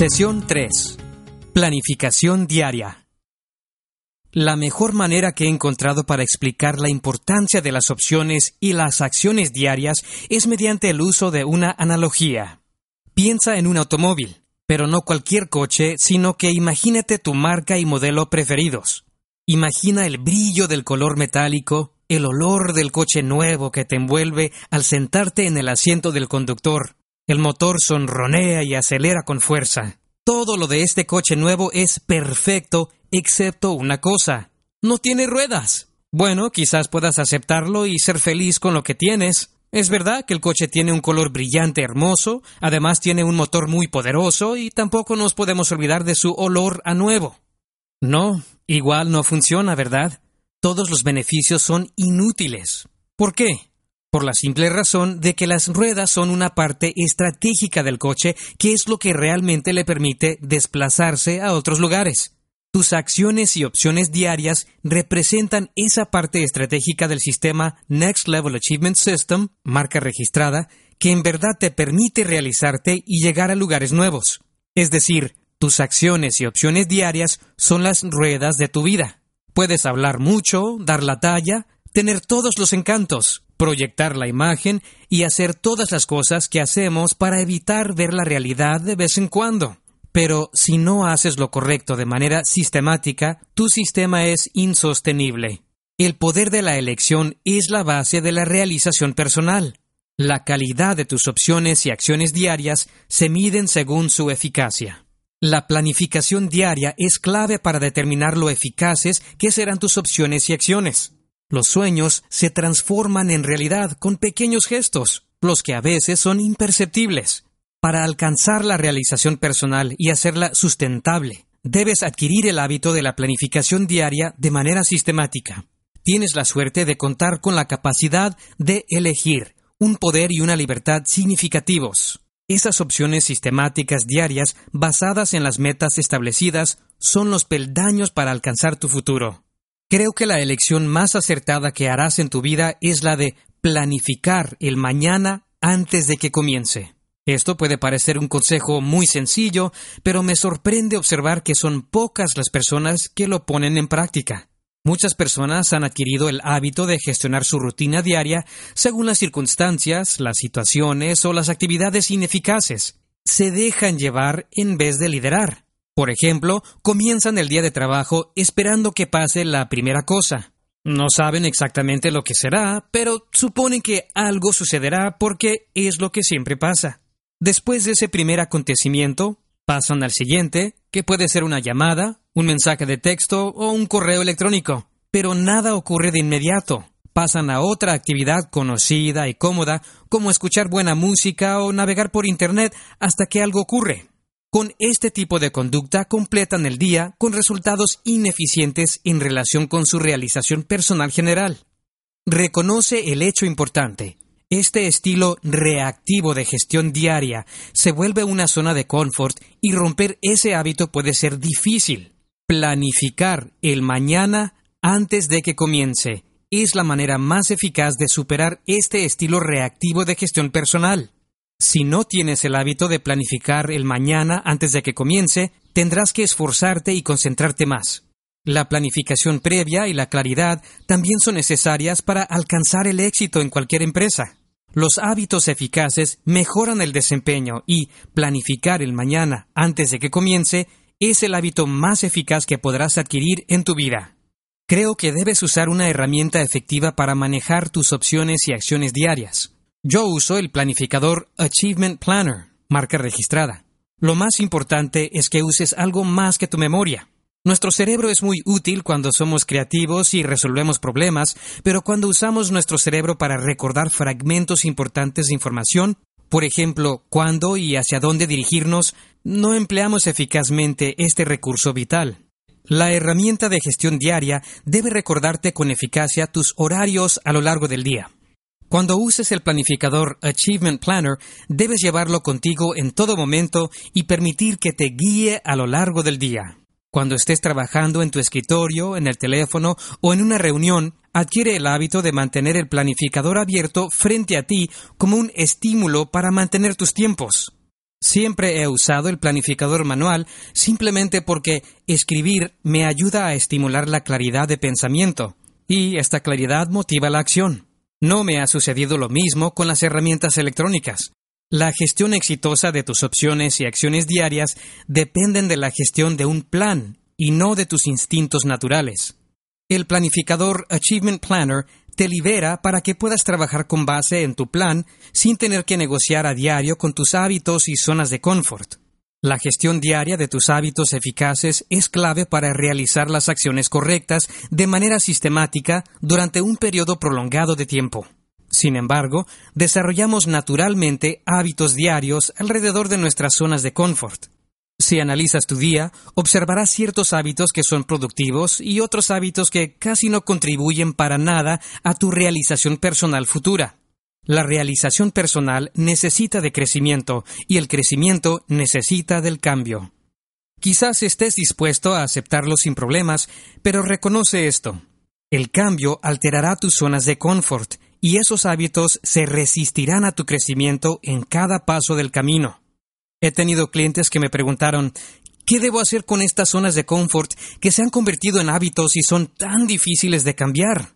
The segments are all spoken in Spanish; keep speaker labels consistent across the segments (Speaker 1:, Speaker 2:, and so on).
Speaker 1: Sesión 3. Planificación diaria. La mejor manera que he encontrado para explicar la importancia de las opciones y las acciones diarias es mediante el uso de una analogía. Piensa en un automóvil, pero no cualquier coche, sino que imagínate tu marca y modelo preferidos. Imagina el brillo del color metálico, el olor del coche nuevo que te envuelve al sentarte en el asiento del conductor. El motor sonronea y acelera con fuerza. Todo lo de este coche nuevo es perfecto, excepto una cosa. No tiene ruedas. Bueno, quizás puedas aceptarlo y ser feliz con lo que tienes. Es verdad que el coche tiene un color brillante hermoso, además tiene un motor muy poderoso y tampoco nos podemos olvidar de su olor a nuevo. No, igual no funciona, ¿verdad? Todos los beneficios son inútiles. ¿Por qué? Por la simple razón de que las ruedas son una parte estratégica del coche que es lo que realmente le permite desplazarse a otros lugares. Tus acciones y opciones diarias representan esa parte estratégica del sistema Next Level Achievement System, marca registrada, que en verdad te permite realizarte y llegar a lugares nuevos. Es decir, tus acciones y opciones diarias son las ruedas de tu vida. Puedes hablar mucho, dar la talla, tener todos los encantos, proyectar la imagen y hacer todas las cosas que hacemos para evitar ver la realidad de vez en cuando. Pero si no haces lo correcto de manera sistemática, tu sistema es insostenible. El poder de la elección es la base de la realización personal. La calidad de tus opciones y acciones diarias se miden según su eficacia. La planificación diaria es clave para determinar lo eficaces que serán tus opciones y acciones. Los sueños se transforman en realidad con pequeños gestos, los que a veces son imperceptibles. Para alcanzar la realización personal y hacerla sustentable, debes adquirir el hábito de la planificación diaria de manera sistemática. Tienes la suerte de contar con la capacidad de elegir, un poder y una libertad significativos. Esas opciones sistemáticas diarias basadas en las metas establecidas son los peldaños para alcanzar tu futuro. Creo que la elección más acertada que harás en tu vida es la de planificar el mañana antes de que comience. Esto puede parecer un consejo muy sencillo, pero me sorprende observar que son pocas las personas que lo ponen en práctica. Muchas personas han adquirido el hábito de gestionar su rutina diaria según las circunstancias, las situaciones o las actividades ineficaces. Se dejan llevar en vez de liderar. Por ejemplo, comienzan el día de trabajo esperando que pase la primera cosa. No saben exactamente lo que será, pero suponen que algo sucederá porque es lo que siempre pasa. Después de ese primer acontecimiento, pasan al siguiente, que puede ser una llamada, un mensaje de texto o un correo electrónico. Pero nada ocurre de inmediato. Pasan a otra actividad conocida y cómoda, como escuchar buena música o navegar por Internet hasta que algo ocurre. Con este tipo de conducta completan el día con resultados ineficientes en relación con su realización personal general. Reconoce el hecho importante. Este estilo reactivo de gestión diaria se vuelve una zona de confort y romper ese hábito puede ser difícil. Planificar el mañana antes de que comience es la manera más eficaz de superar este estilo reactivo de gestión personal. Si no tienes el hábito de planificar el mañana antes de que comience, tendrás que esforzarte y concentrarte más. La planificación previa y la claridad también son necesarias para alcanzar el éxito en cualquier empresa. Los hábitos eficaces mejoran el desempeño y planificar el mañana antes de que comience es el hábito más eficaz que podrás adquirir en tu vida. Creo que debes usar una herramienta efectiva para manejar tus opciones y acciones diarias. Yo uso el planificador Achievement Planner, marca registrada. Lo más importante es que uses algo más que tu memoria. Nuestro cerebro es muy útil cuando somos creativos y resolvemos problemas, pero cuando usamos nuestro cerebro para recordar fragmentos importantes de información, por ejemplo, cuándo y hacia dónde dirigirnos, no empleamos eficazmente este recurso vital. La herramienta de gestión diaria debe recordarte con eficacia tus horarios a lo largo del día. Cuando uses el planificador Achievement Planner, debes llevarlo contigo en todo momento y permitir que te guíe a lo largo del día. Cuando estés trabajando en tu escritorio, en el teléfono o en una reunión, adquiere el hábito de mantener el planificador abierto frente a ti como un estímulo para mantener tus tiempos. Siempre he usado el planificador manual simplemente porque escribir me ayuda a estimular la claridad de pensamiento, y esta claridad motiva la acción. No me ha sucedido lo mismo con las herramientas electrónicas. La gestión exitosa de tus opciones y acciones diarias dependen de la gestión de un plan y no de tus instintos naturales. El planificador Achievement Planner te libera para que puedas trabajar con base en tu plan sin tener que negociar a diario con tus hábitos y zonas de confort. La gestión diaria de tus hábitos eficaces es clave para realizar las acciones correctas de manera sistemática durante un periodo prolongado de tiempo. Sin embargo, desarrollamos naturalmente hábitos diarios alrededor de nuestras zonas de confort. Si analizas tu día, observarás ciertos hábitos que son productivos y otros hábitos que casi no contribuyen para nada a tu realización personal futura. La realización personal necesita de crecimiento y el crecimiento necesita del cambio. Quizás estés dispuesto a aceptarlo sin problemas, pero reconoce esto. El cambio alterará tus zonas de confort y esos hábitos se resistirán a tu crecimiento en cada paso del camino. He tenido clientes que me preguntaron, ¿qué debo hacer con estas zonas de confort que se han convertido en hábitos y son tan difíciles de cambiar?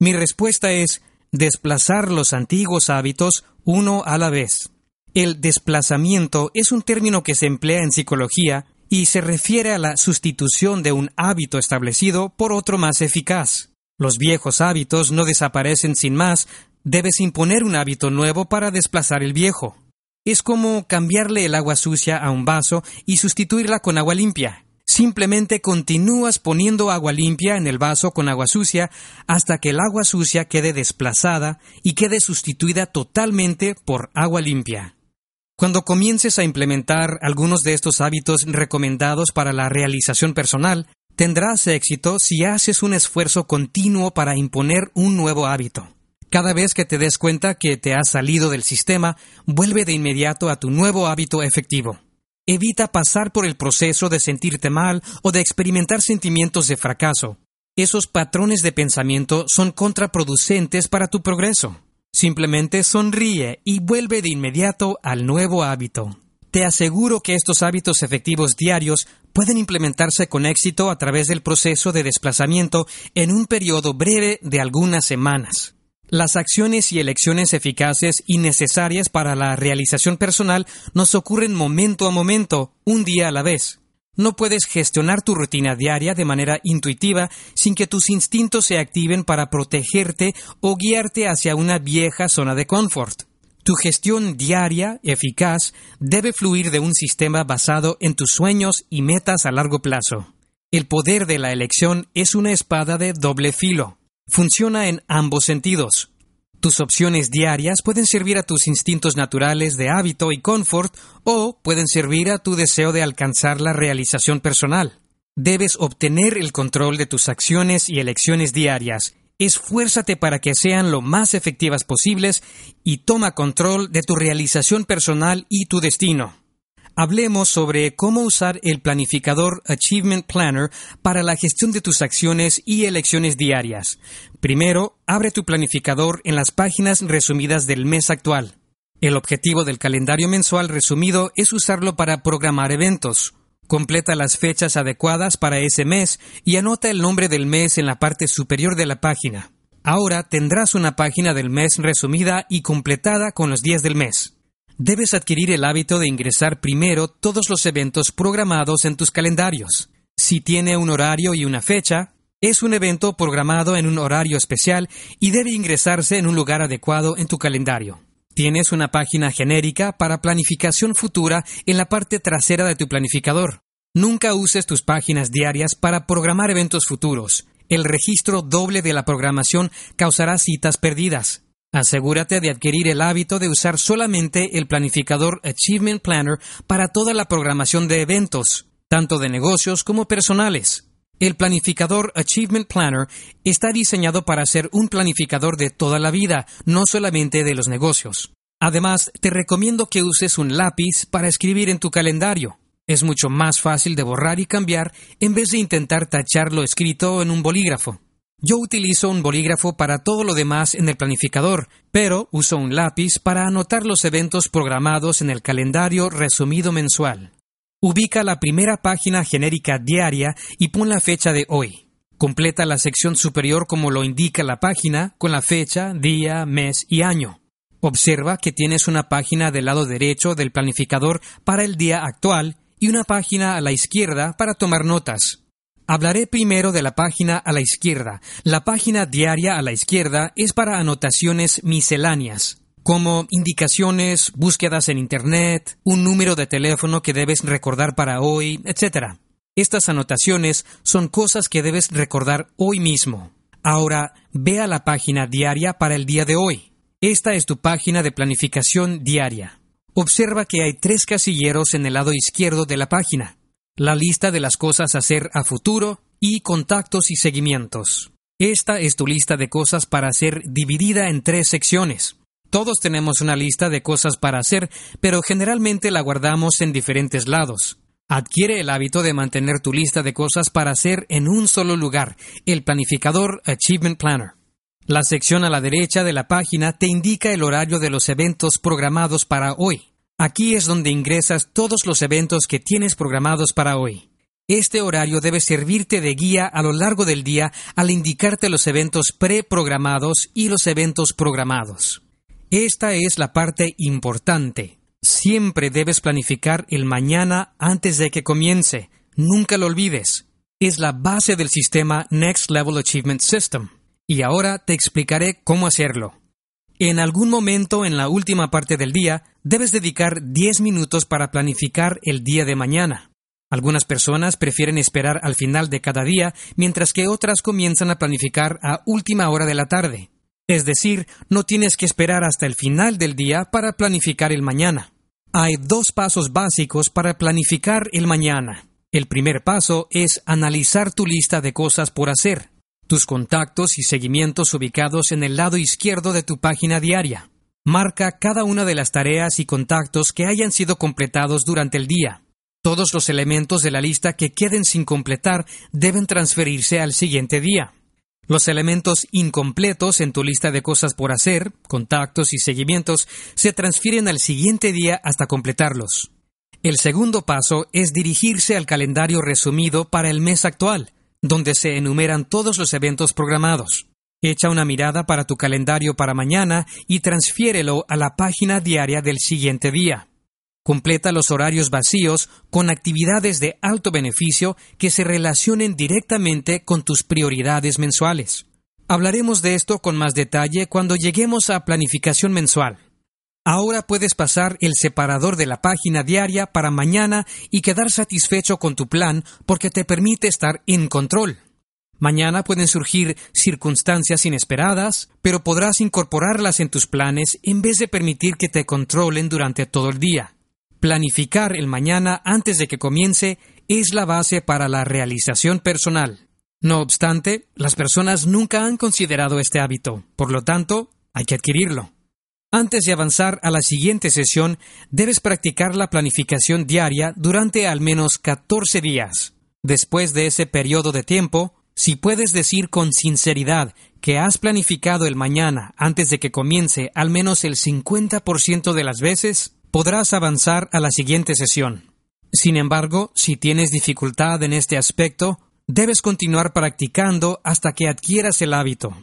Speaker 1: Mi respuesta es, desplazar los antiguos hábitos uno a la vez. El desplazamiento es un término que se emplea en psicología y se refiere a la sustitución de un hábito establecido por otro más eficaz. Los viejos hábitos no desaparecen sin más, debes imponer un hábito nuevo para desplazar el viejo. Es como cambiarle el agua sucia a un vaso y sustituirla con agua limpia. Simplemente continúas poniendo agua limpia en el vaso con agua sucia hasta que el agua sucia quede desplazada y quede sustituida totalmente por agua limpia. Cuando comiences a implementar algunos de estos hábitos recomendados para la realización personal, Tendrás éxito si haces un esfuerzo continuo para imponer un nuevo hábito. Cada vez que te des cuenta que te has salido del sistema, vuelve de inmediato a tu nuevo hábito efectivo. Evita pasar por el proceso de sentirte mal o de experimentar sentimientos de fracaso. Esos patrones de pensamiento son contraproducentes para tu progreso. Simplemente sonríe y vuelve de inmediato al nuevo hábito. Te aseguro que estos hábitos efectivos diarios pueden implementarse con éxito a través del proceso de desplazamiento en un periodo breve de algunas semanas. Las acciones y elecciones eficaces y necesarias para la realización personal nos ocurren momento a momento, un día a la vez. No puedes gestionar tu rutina diaria de manera intuitiva sin que tus instintos se activen para protegerte o guiarte hacia una vieja zona de confort. Tu gestión diaria, eficaz, debe fluir de un sistema basado en tus sueños y metas a largo plazo. El poder de la elección es una espada de doble filo. Funciona en ambos sentidos. Tus opciones diarias pueden servir a tus instintos naturales de hábito y confort o pueden servir a tu deseo de alcanzar la realización personal. Debes obtener el control de tus acciones y elecciones diarias esfuérzate para que sean lo más efectivas posibles y toma control de tu realización personal y tu destino. Hablemos sobre cómo usar el planificador Achievement Planner para la gestión de tus acciones y elecciones diarias. Primero, abre tu planificador en las páginas resumidas del mes actual. El objetivo del calendario mensual resumido es usarlo para programar eventos, Completa las fechas adecuadas para ese mes y anota el nombre del mes en la parte superior de la página. Ahora tendrás una página del mes resumida y completada con los días del mes. Debes adquirir el hábito de ingresar primero todos los eventos programados en tus calendarios. Si tiene un horario y una fecha, es un evento programado en un horario especial y debe ingresarse en un lugar adecuado en tu calendario. Tienes una página genérica para planificación futura en la parte trasera de tu planificador. Nunca uses tus páginas diarias para programar eventos futuros. El registro doble de la programación causará citas perdidas. Asegúrate de adquirir el hábito de usar solamente el planificador Achievement Planner para toda la programación de eventos, tanto de negocios como personales. El planificador Achievement Planner está diseñado para ser un planificador de toda la vida, no solamente de los negocios. Además, te recomiendo que uses un lápiz para escribir en tu calendario. Es mucho más fácil de borrar y cambiar en vez de intentar tachar lo escrito en un bolígrafo. Yo utilizo un bolígrafo para todo lo demás en el planificador, pero uso un lápiz para anotar los eventos programados en el calendario resumido mensual. Ubica la primera página genérica diaria y pon la fecha de hoy. Completa la sección superior como lo indica la página, con la fecha, día, mes y año. Observa que tienes una página del lado derecho del planificador para el día actual y una página a la izquierda para tomar notas. Hablaré primero de la página a la izquierda. La página diaria a la izquierda es para anotaciones misceláneas, como indicaciones, búsquedas en Internet, un número de teléfono que debes recordar para hoy, etc. Estas anotaciones son cosas que debes recordar hoy mismo. Ahora, ve a la página diaria para el día de hoy. Esta es tu página de planificación diaria. Observa que hay tres casilleros en el lado izquierdo de la página la lista de las cosas a hacer a futuro y contactos y seguimientos. Esta es tu lista de cosas para hacer dividida en tres secciones. Todos tenemos una lista de cosas para hacer, pero generalmente la guardamos en diferentes lados. Adquiere el hábito de mantener tu lista de cosas para hacer en un solo lugar, el planificador Achievement Planner. La sección a la derecha de la página te indica el horario de los eventos programados para hoy. Aquí es donde ingresas todos los eventos que tienes programados para hoy. Este horario debe servirte de guía a lo largo del día al indicarte los eventos preprogramados y los eventos programados. Esta es la parte importante. Siempre debes planificar el mañana antes de que comience. Nunca lo olvides. Es la base del sistema Next Level Achievement System. Y ahora te explicaré cómo hacerlo. En algún momento en la última parte del día, debes dedicar 10 minutos para planificar el día de mañana. Algunas personas prefieren esperar al final de cada día, mientras que otras comienzan a planificar a última hora de la tarde. Es decir, no tienes que esperar hasta el final del día para planificar el mañana. Hay dos pasos básicos para planificar el mañana. El primer paso es analizar tu lista de cosas por hacer tus contactos y seguimientos ubicados en el lado izquierdo de tu página diaria. Marca cada una de las tareas y contactos que hayan sido completados durante el día. Todos los elementos de la lista que queden sin completar deben transferirse al siguiente día. Los elementos incompletos en tu lista de cosas por hacer, contactos y seguimientos se transfieren al siguiente día hasta completarlos. El segundo paso es dirigirse al calendario resumido para el mes actual donde se enumeran todos los eventos programados. Echa una mirada para tu calendario para mañana y transfiérelo a la página diaria del siguiente día. Completa los horarios vacíos con actividades de alto beneficio que se relacionen directamente con tus prioridades mensuales. Hablaremos de esto con más detalle cuando lleguemos a planificación mensual. Ahora puedes pasar el separador de la página diaria para mañana y quedar satisfecho con tu plan porque te permite estar en control. Mañana pueden surgir circunstancias inesperadas, pero podrás incorporarlas en tus planes en vez de permitir que te controlen durante todo el día. Planificar el mañana antes de que comience es la base para la realización personal. No obstante, las personas nunca han considerado este hábito, por lo tanto, hay que adquirirlo. Antes de avanzar a la siguiente sesión, debes practicar la planificación diaria durante al menos 14 días. Después de ese periodo de tiempo, si puedes decir con sinceridad que has planificado el mañana antes de que comience al menos el 50% de las veces, podrás avanzar a la siguiente sesión. Sin embargo, si tienes dificultad en este aspecto, debes continuar practicando hasta que adquieras el hábito.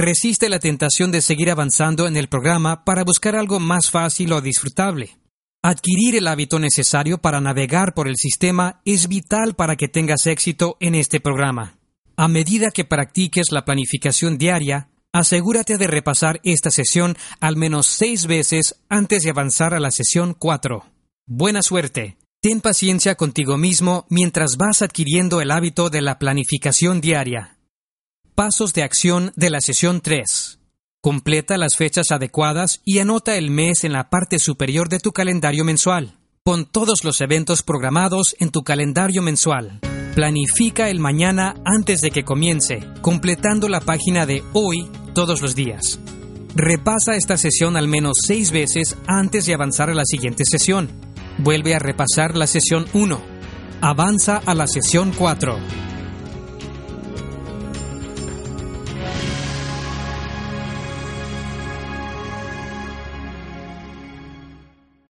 Speaker 1: Resiste la tentación de seguir avanzando en el programa para buscar algo más fácil o disfrutable. Adquirir el hábito necesario para navegar por el sistema es vital para que tengas éxito en este programa. A medida que practiques la planificación diaria, asegúrate de repasar esta sesión al menos seis veces antes de avanzar a la sesión 4. Buena suerte. Ten paciencia contigo mismo mientras vas adquiriendo el hábito de la planificación diaria. Pasos de acción de la sesión 3. Completa las fechas adecuadas y anota el mes en la parte superior de tu calendario mensual. Pon todos los eventos programados en tu calendario mensual. Planifica el mañana antes de que comience, completando la página de hoy todos los días. Repasa esta sesión al menos seis veces antes de avanzar a la siguiente sesión. Vuelve a repasar la sesión 1. Avanza a la sesión 4.